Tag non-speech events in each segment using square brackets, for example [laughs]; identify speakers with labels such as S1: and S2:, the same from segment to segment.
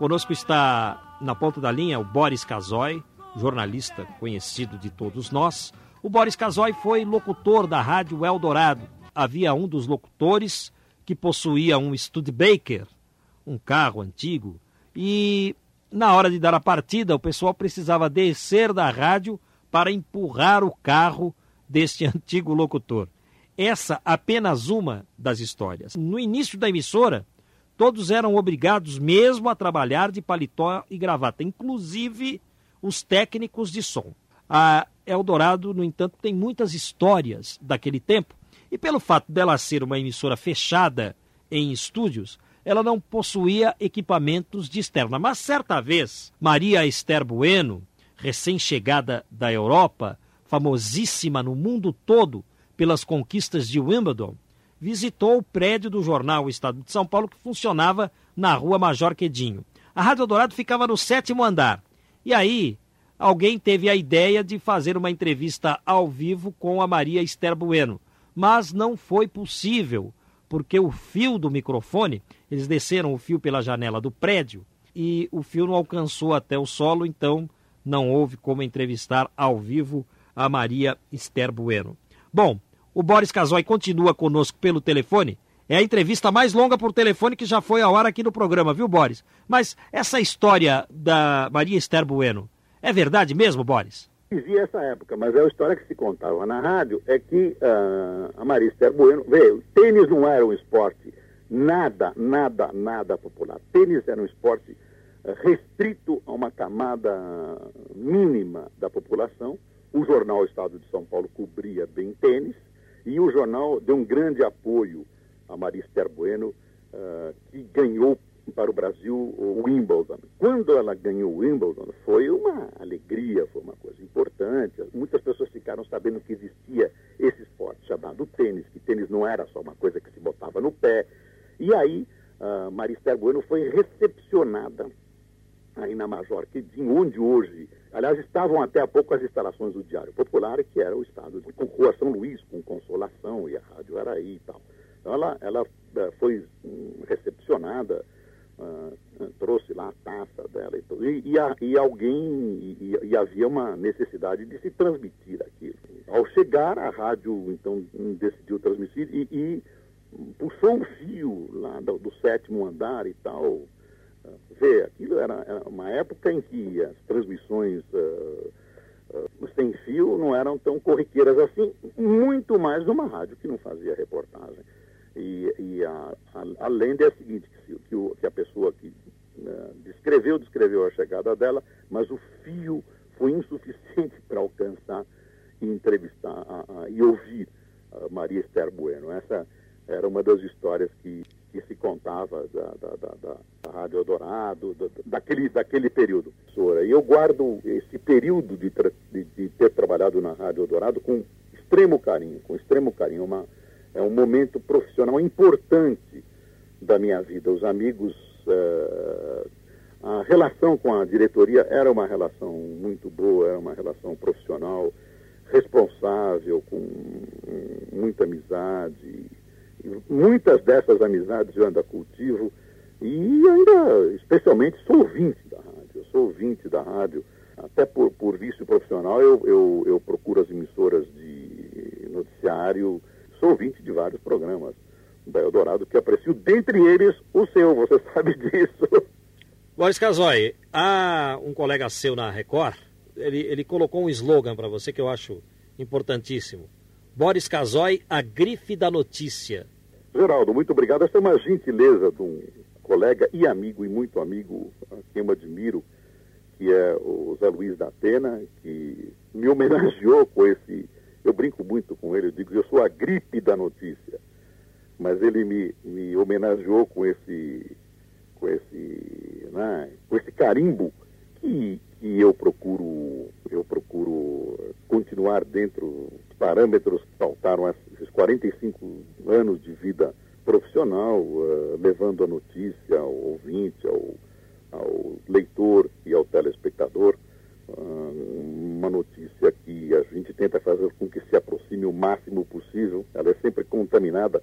S1: Conosco está na ponta da linha o Boris Casoy, jornalista conhecido de todos nós. O Boris Casoy foi locutor da Rádio Eldorado. Havia um dos locutores que possuía um Studebaker, um carro antigo, e na hora de dar a partida, o pessoal precisava descer da rádio para empurrar o carro deste [laughs] antigo locutor. Essa apenas uma das histórias. No início da emissora, todos eram obrigados mesmo a trabalhar de paletó e gravata, inclusive os técnicos de som. A Eldorado, no entanto, tem muitas histórias daquele tempo, e pelo fato dela ser uma emissora fechada em estúdios, ela não possuía equipamentos de externa. Mas certa vez, Maria Esther Bueno, recém-chegada da Europa, famosíssima no mundo todo pelas conquistas de Wimbledon, visitou o prédio do jornal o Estado de São Paulo, que funcionava na rua Major Quedinho. A Rádio Dourado ficava no sétimo andar. E aí, alguém teve a ideia de fazer uma entrevista ao vivo com a Maria Esther Bueno. Mas não foi possível, porque o fio do microfone, eles desceram o fio pela janela do prédio e o fio não alcançou até o solo, então não houve como entrevistar ao vivo a Maria Esther Bueno. Bom, o Boris Casoy continua conosco pelo telefone. É a entrevista mais longa por telefone que já foi ao ar aqui no programa, viu, Boris? Mas essa história da Maria Esther Bueno, é verdade mesmo, Boris?
S2: Dizia essa época, mas é a história que se contava na rádio, é que uh, a Maria Esther Bueno, veio, tênis não era um esporte nada, nada, nada popular. Tênis era um esporte uh, restrito a uma camada mínima da população. O jornal Estado de São Paulo cobria bem tênis, e o jornal deu um grande apoio a Maria Esther Bueno, uh, que ganhou para o Brasil o Wimbledon. Quando ela ganhou o Wimbledon, foi uma alegria, foi uma coisa importante. Muitas pessoas ficaram sabendo que existia esse esporte chamado tênis, que tênis não era só uma coisa que se botava no pé. E aí, uh, Maria Esther Bueno foi recepcionada aí na Major Quedinho, onde hoje, aliás, estavam até há pouco as instalações do Diário Popular, que era o estado de Rua São Luís, com Consolação, e a rádio era aí e tal. Então ela, ela eh, foi hum, recepcionada, uh, trouxe lá a taça dela e tudo, e, e, a, e alguém, e, e, havia uma necessidade de se transmitir aquilo. Ao chegar, a rádio, então, decidiu transmitir e, e puxou um fio lá do, do sétimo andar e tal, Vê, aquilo era, era, uma época em que as transmissões uh, uh, sem fio não eram tão corriqueiras assim, muito mais numa rádio que não fazia reportagem. E, e a, a, a lenda é a seguinte, que, que, o, que a pessoa que uh, descreveu, descreveu a chegada dela, mas o fio foi insuficiente [laughs] para alcançar e entrevistar a, e ouvir Maria Esther Bueno. Essa era uma das histórias que que se contava da, da, da, da Rádio Eldorado, da, daquele, daquele período. E eu guardo esse período de, de, de, ter trabalhado na Rádio Eldorado com extremo carinho, com extremo carinho. Uma, é um momento profissional importante da minha vida. Os amigos, uh, a relação com a diretoria era uma relação muito boa, era uma relação profissional, responsável, com muita amizade Muitas dessas amizades eu ainda cultivo e ainda, especialmente, sou ouvinte da rádio. Sou ouvinte da rádio. Até por, por vício profissional, eu, eu, eu procuro as emissoras de noticiário. Sou ouvinte de vários programas da Eldorado que aprecio, dentre eles o seu, você [laughs] sabe disso.
S1: Boris Casoy, há um colega seu na Record, ele, ele colocou um slogan para você que eu acho importantíssimo. Boris Casoy, a grife da notícia.
S2: Geraldo, muito obrigado. Essa é uma gentileza de um colega e amigo, e muito amigo, a quem eu admiro, que é o Zé Luiz da Atena, que me homenageou com esse. Eu brinco muito com ele, eu digo, eu sou a gripe da notícia. Mas ele me, me homenageou com esse, com esse, né, com esse carimbo que, que eu procuro, eu procuro continuar dentro dos parâmetros que faltaram esses 45 anos de vida profissional, uh, levando a notícia ao ouvinte, ao, ao leitor e ao telespectador, uh, uma notícia que a gente tenta fazer com que se aproxime o máximo possível. Ela é sempre contaminada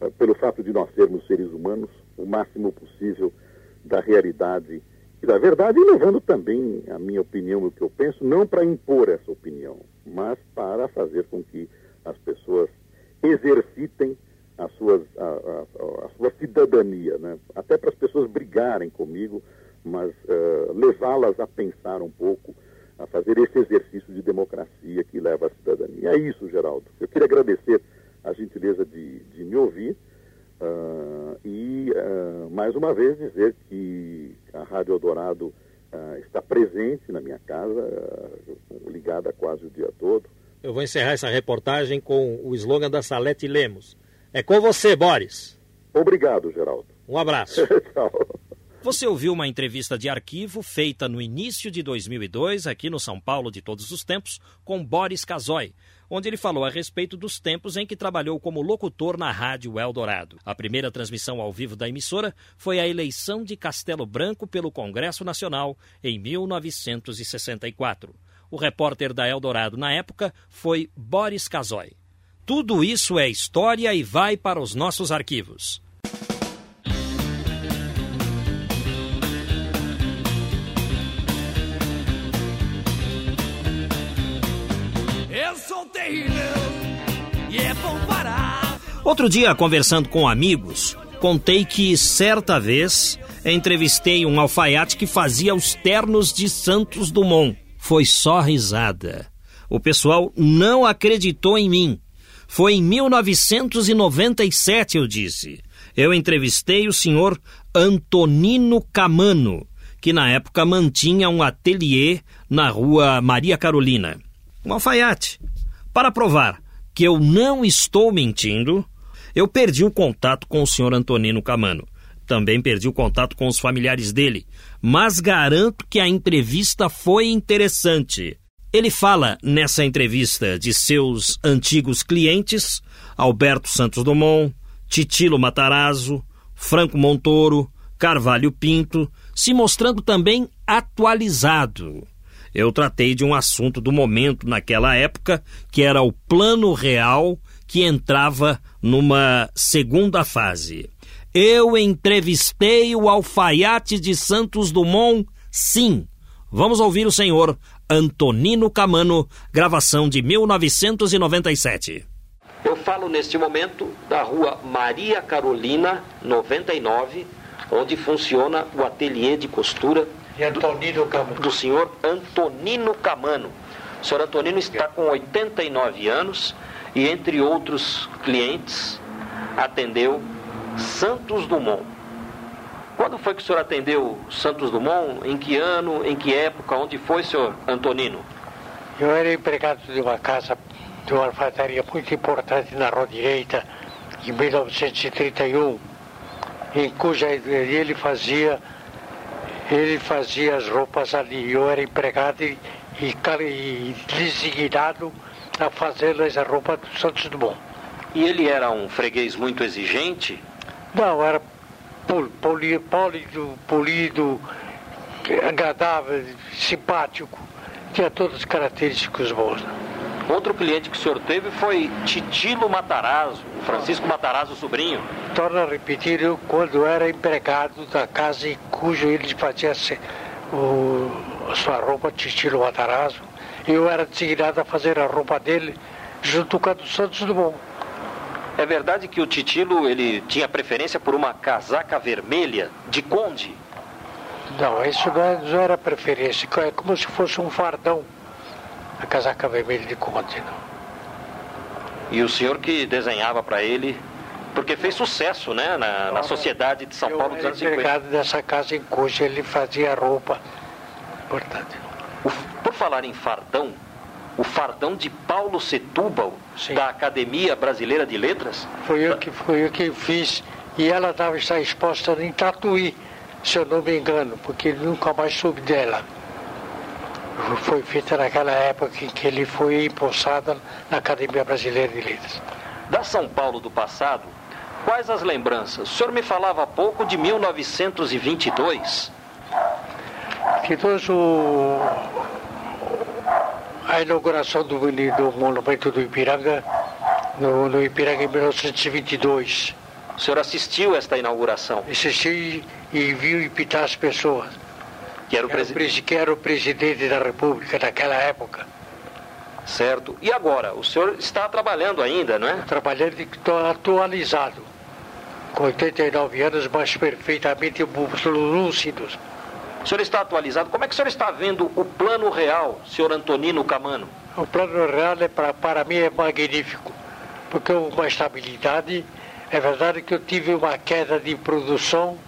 S2: uh, pelo fato de nós sermos seres humanos, o máximo possível da realidade verdade da verdade, e levando também a minha opinião, o que eu penso, não para impor essa opinião, mas para fazer com que as pessoas exercitem as suas, a, a, a sua cidadania, né? até para as pessoas brigarem comigo, mas uh, levá-las a pensar um pouco, a fazer esse exercício de democracia que leva à cidadania. É isso, Geraldo. Eu queria agradecer a gentileza de, de me ouvir uh, e, uh, mais uma vez, dizer que a Rádio Eldorado está presente na minha casa, ligada quase o dia todo.
S1: Eu vou encerrar essa reportagem com o slogan da Salete Lemos. É com você, Boris.
S2: Obrigado, Geraldo.
S1: Um abraço. [laughs]
S2: Tchau.
S1: Você ouviu uma entrevista de arquivo feita no início de 2002, aqui no São Paulo de Todos os Tempos, com Boris Casoy, onde ele falou a respeito dos tempos em que trabalhou como locutor na Rádio Eldorado. A primeira transmissão ao vivo da emissora foi a eleição de Castelo Branco pelo Congresso Nacional em 1964. O repórter da Eldorado na época foi Boris Casoy. Tudo isso é história e vai para os nossos arquivos. Outro dia, conversando com amigos, contei que certa vez entrevistei um alfaiate que fazia os ternos de Santos Dumont. Foi só risada. O pessoal não acreditou em mim. Foi em 1997, eu disse. Eu entrevistei o senhor Antonino Camano, que na época mantinha um ateliê na rua Maria Carolina. Um alfaiate. Para provar que eu não estou mentindo, eu perdi o contato com o senhor Antonino Camano. Também perdi o contato com os familiares dele, mas garanto que a entrevista foi interessante. Ele fala nessa entrevista de seus antigos clientes, Alberto Santos Dumont, Titilo Matarazzo, Franco Montoro, Carvalho Pinto, se mostrando também atualizado. Eu tratei de um assunto do momento naquela época, que era o Plano Real que entrava numa segunda fase. Eu entrevistei o alfaiate de Santos Dumont, sim. Vamos ouvir o senhor Antonino Camano, gravação de 1997. Eu falo neste momento da rua Maria Carolina, 99, onde funciona o ateliê de costura do, do senhor Antonino Camano. O senhor Antonino está com 89 anos e, entre outros clientes, atendeu Santos Dumont. Quando foi que o senhor atendeu Santos Dumont? Em que ano? Em que época? Onde foi, senhor Antonino?
S3: Eu era empregado de uma casa, de uma alfaiataria muito importante na Rua Direita, em 1931, em cuja ele fazia ele fazia as roupas ali. Eu era empregado e, e, e designado a fazer essa roupa do Santos Dumont.
S1: E ele era um freguês muito exigente?
S3: Não, era poli, polido, polido, agradável, simpático. Tinha todas as características boas.
S1: Outro cliente que o senhor teve foi Titilo Matarazzo, Francisco Matarazzo sobrinho.
S3: Torna a repetir, eu quando era empregado da casa em cujo ele fazia o, a sua roupa, Titilo Matarazzo, eu era designado a fazer a roupa dele junto com a do Santos Dumont.
S1: É verdade que o Titilo ele tinha preferência por uma casaca vermelha de conde?
S3: Não, isso não, é, não era preferência, é como se fosse um fardão, a casaca vermelha de conde. Não.
S1: E o senhor que desenhava para ele, porque fez sucesso né, na, na sociedade de São Paulo dos anos 50.
S3: Eu era dessa casa em cuja ele fazia roupa. Importante.
S1: O, por falar em fardão, o fardão de Paulo Setúbal, Sim. da Academia Brasileira de Letras?
S3: Foi eu que, foi eu que fiz. E ela estava exposta em Tatuí, se eu não me engano, porque nunca mais soube dela. Foi feita naquela época em que ele foi impulsado na Academia Brasileira de Letras.
S1: Da São Paulo do passado, quais as lembranças? O senhor me falava há pouco de 1922
S3: que todos o, a inauguração do, do monumento do Ipiranga, no, no Ipiranga em 1922.
S1: O senhor assistiu esta inauguração?
S3: Assisti e viu impitar as pessoas.
S1: Que era o,
S3: Era presi- que era o presidente da República naquela época.
S1: Certo. E agora? O senhor está trabalhando ainda, não é?
S3: Trabalhando e estou atualizado. Com 89 anos, mas perfeitamente lúcidos.
S1: O senhor está atualizado. Como é que o senhor está vendo o plano real, senhor Antonino Camano?
S3: O plano real é pra, para mim é magnífico, porque uma estabilidade. É verdade que eu tive uma queda de produção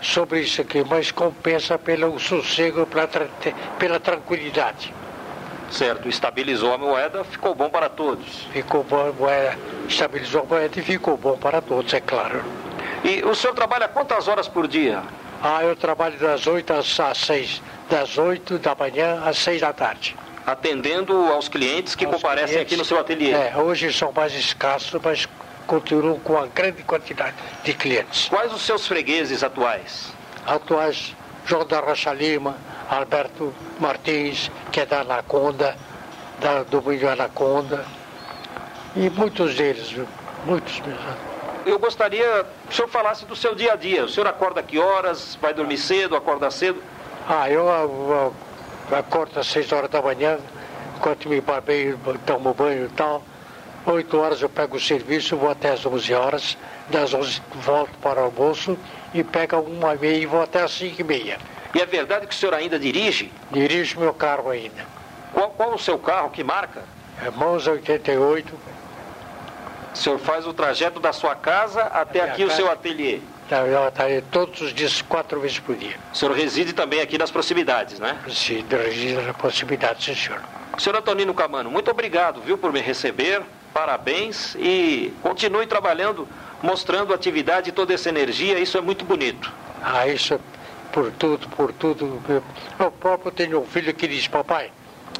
S3: sobre isso aqui, mas compensa pelo sossego, pela, pela tranquilidade.
S1: Certo. Estabilizou a moeda, ficou bom para todos.
S3: Ficou bom a moeda, estabilizou a moeda e ficou bom para todos, é claro.
S1: E o senhor trabalha quantas horas por dia?
S3: Ah, eu trabalho das 8 às, às 6, das 8 da manhã às 6 da tarde.
S1: Atendendo aos clientes que
S3: Aos
S1: comparecem
S3: clientes.
S1: aqui no seu ateliê.
S3: É, hoje são mais escassos, mas continuam com uma grande quantidade de clientes.
S1: Quais os seus fregueses atuais?
S3: atuais João da Rocha Lima, Alberto Martins, que é da Anaconda, da, do Milho Anaconda, e muitos deles, viu? muitos mesmo.
S1: Eu gostaria que o senhor falasse do seu dia a dia. O senhor acorda que horas? Vai dormir cedo? Acorda cedo?
S3: Ah, eu, eu, eu acordo às 6 horas da manhã, enquanto me barbeio, tomo banho e tal. 8 horas eu pego o serviço, vou até às 11 horas, das 11 volto para o almoço e pego uma e meia e vou até às 5 e meia.
S1: E é verdade que o senhor ainda dirige?
S3: Dirijo meu carro ainda.
S1: Qual, qual o seu carro? Que marca?
S3: É Monza 88,
S1: O senhor faz o trajeto da sua casa até aqui o
S3: casa.
S1: seu ateliê.
S3: tá, ela tá aí todos os dias, quatro vezes por dia.
S1: O senhor reside também aqui nas proximidades, né?
S3: Se registra na possibilidade, sim, senhor.
S1: Senhor Antonino Camano, muito obrigado, viu, por me receber. Parabéns e continue trabalhando, mostrando atividade e toda essa energia. Isso é muito bonito.
S3: Ah, isso é por tudo, por tudo. Eu, eu próprio tenho um filho que diz, papai,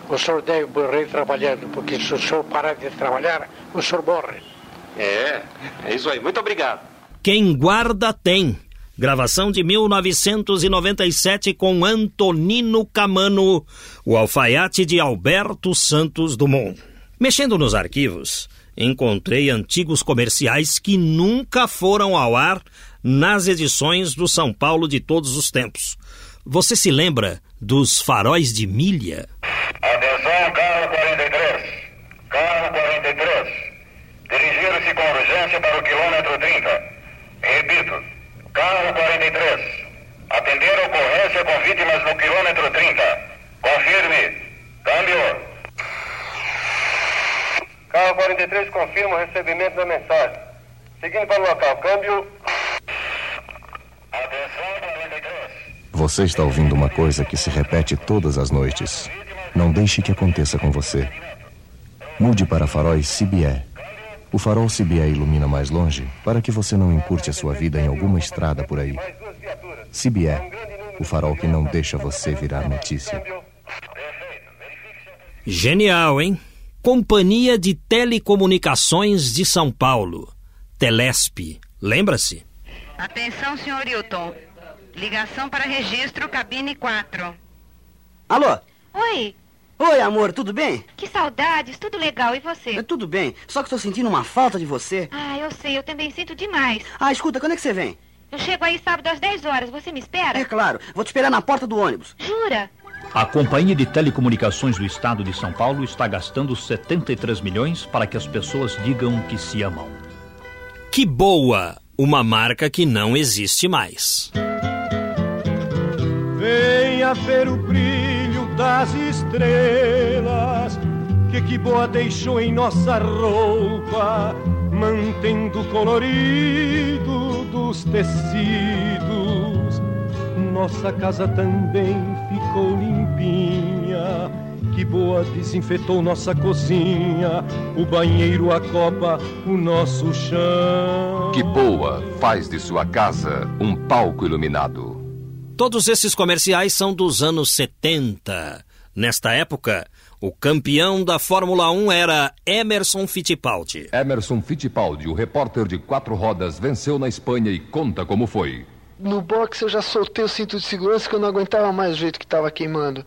S3: o senhor deve morrer trabalhando, porque se o senhor parar de trabalhar, o senhor morre.
S1: É, é isso aí. Muito obrigado.
S4: Quem guarda tem. Gravação de 1997 com Antonino Camano, o alfaiate de Alberto Santos Dumont. Mexendo nos arquivos, encontrei antigos comerciais que nunca foram ao ar nas edições do São Paulo de todos os tempos. Você se lembra dos faróis de milha?
S5: Atenção, carro 43. Carro 43. Dirigir-se com urgência para o quilômetro 30. Repito, carro 43. Atender ocorrência com vítimas no quilômetro 30. Confirme. Câmbio. Carro 43 confirma o recebimento da mensagem. Seguindo para o local, câmbio. Atenção, 43.
S6: Você está ouvindo uma coisa que se repete todas as noites. Não deixe que aconteça com você. Mude para faróis CBE. O farol CBE ilumina mais longe para que você não encurte a sua vida em alguma estrada por aí. CBE, o farol que não deixa você virar notícia.
S4: Genial, hein? Companhia de Telecomunicações de São Paulo. Telesp. Lembra-se?
S7: Atenção, senhor Hilton. Ligação para registro, cabine 4.
S8: Alô?
S7: Oi,
S8: Oi, amor, tudo bem?
S7: que saudades, tudo legal, e você?
S8: É, tudo bem, só que tô sentindo uma falta de você.
S7: Ah, eu sei, eu também sinto demais.
S8: Ah, escuta, quando é que você vem?
S7: Eu chego aí sábado às 10 horas, você me espera?
S8: É claro, vou te esperar na porta do ônibus.
S7: Jura?
S9: A Companhia de Telecomunicações do Estado de São Paulo está gastando 73 milhões para que as pessoas digam que se amam.
S4: Que boa! Uma marca que não existe mais.
S10: Venha ver o brilho das estrelas que que boa deixou em nossa roupa, mantendo o colorido dos tecidos. Nossa casa também ficou limpinha. Que boa desinfetou nossa cozinha, o banheiro, a copa, o nosso chão.
S11: Que boa faz de sua casa um palco iluminado.
S4: Todos esses comerciais são dos anos 70. Nesta época, o campeão da Fórmula 1 era Emerson Fittipaldi.
S11: Emerson Fittipaldi, o repórter de quatro rodas, venceu na Espanha e conta como foi.
S12: No box eu já soltei o cinto de segurança que eu não aguentava mais o jeito que estava queimando.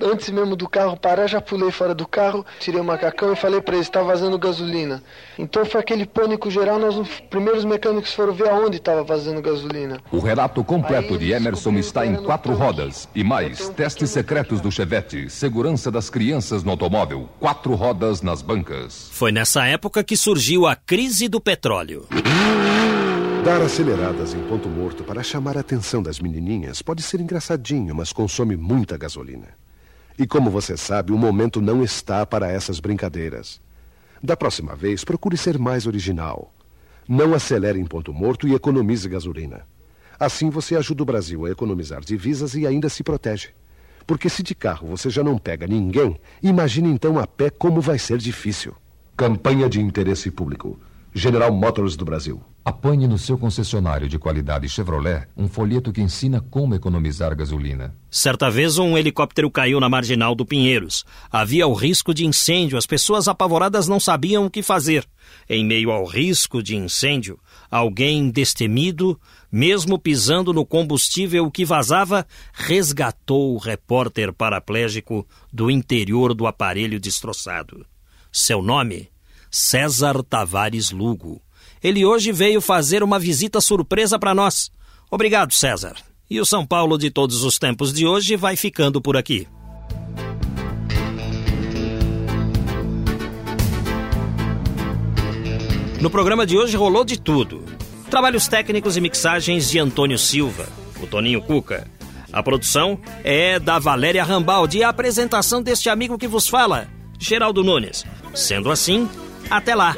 S12: Antes mesmo do carro parar, já pulei fora do carro, tirei o macacão e falei para ele, está vazando gasolina. Então foi aquele pânico geral, nós os primeiros mecânicos foram ver aonde estava vazando gasolina.
S11: O relato completo de Emerson está em quatro rodas. E mais, testes secretos do Chevette, segurança das crianças no automóvel, quatro rodas nas bancas.
S1: Foi nessa época que surgiu a crise do petróleo.
S13: Dar aceleradas em ponto morto para chamar a atenção das menininhas pode ser engraçadinho, mas consome muita gasolina. E como você sabe, o momento não está para essas brincadeiras. Da próxima vez, procure ser mais original. Não acelere em ponto morto e economize gasolina. Assim você ajuda o Brasil a economizar divisas e ainda se protege. Porque se de carro você já não pega ninguém, imagine então a pé como vai ser difícil. Campanha de interesse público. General Motors do Brasil.
S11: Apanhe no seu concessionário de qualidade Chevrolet um folheto que ensina como economizar gasolina.
S1: Certa vez um helicóptero caiu na marginal do Pinheiros. Havia o risco de incêndio, as pessoas apavoradas não sabiam o que fazer. Em meio ao risco de incêndio, alguém destemido, mesmo pisando no combustível que vazava, resgatou o repórter paraplégico do interior do aparelho destroçado. Seu nome? César Tavares Lugo. Ele hoje veio fazer uma visita surpresa para nós. Obrigado, César. E o São Paulo de todos os tempos de hoje vai ficando por aqui. No programa de hoje rolou de tudo. Trabalhos técnicos e mixagens de Antônio Silva, o Toninho Cuca. A produção é da Valéria Rambaldi e a apresentação deste amigo que vos fala, Geraldo Nunes. Sendo assim, até lá!